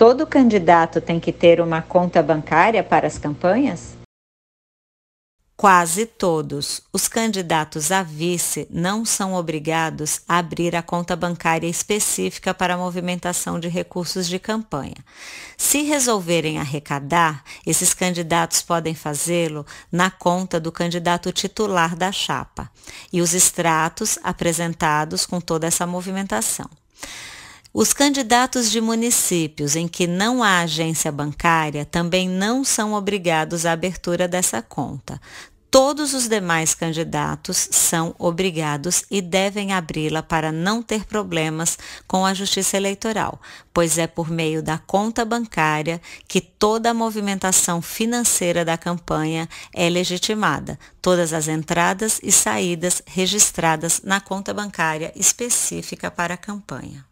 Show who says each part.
Speaker 1: todo candidato tem que ter uma conta bancária para as campanhas?
Speaker 2: Quase todos os candidatos a vice não são obrigados a abrir a conta bancária específica para a movimentação de recursos de campanha. Se resolverem arrecadar, esses candidatos podem fazê-lo na conta do candidato titular da chapa e os extratos apresentados com toda essa movimentação. Os candidatos de municípios em que não há agência bancária também não são obrigados à abertura dessa conta. Todos os demais candidatos são obrigados e devem abri-la para não ter problemas com a Justiça Eleitoral, pois é por meio da conta bancária que toda a movimentação financeira da campanha é legitimada, todas as entradas e saídas registradas na conta bancária específica para a campanha.